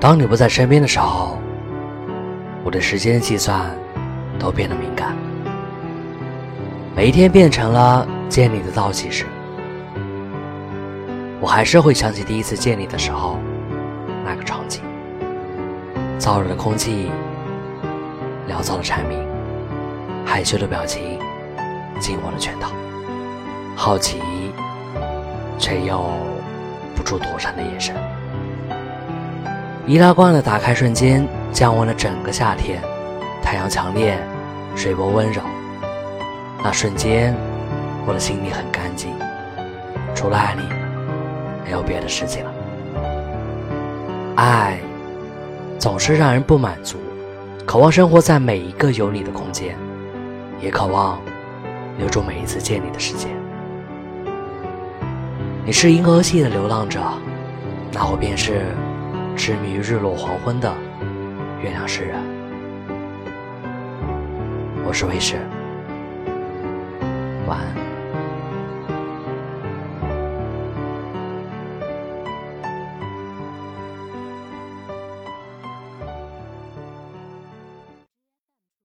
当你不在身边的时候，我对时间的计算都变得敏感。每一天变成了见你的倒计时，我还是会想起第一次见你的时候那个场景：燥热的空气，潦草的蝉鸣，害羞的表情，紧握的拳头，好奇却又不住躲闪的眼神。易拉罐的打开瞬间，降温了整个夏天。太阳强烈，水波温柔。那瞬间，我的心里很干净，除了爱你，没有别的事情了。爱总是让人不满足，渴望生活在每一个有你的空间，也渴望留住每一次见你的时间。你是银河系的流浪者，那我便是。痴迷于日落黄昏的月亮诗人，我是卫士，晚安。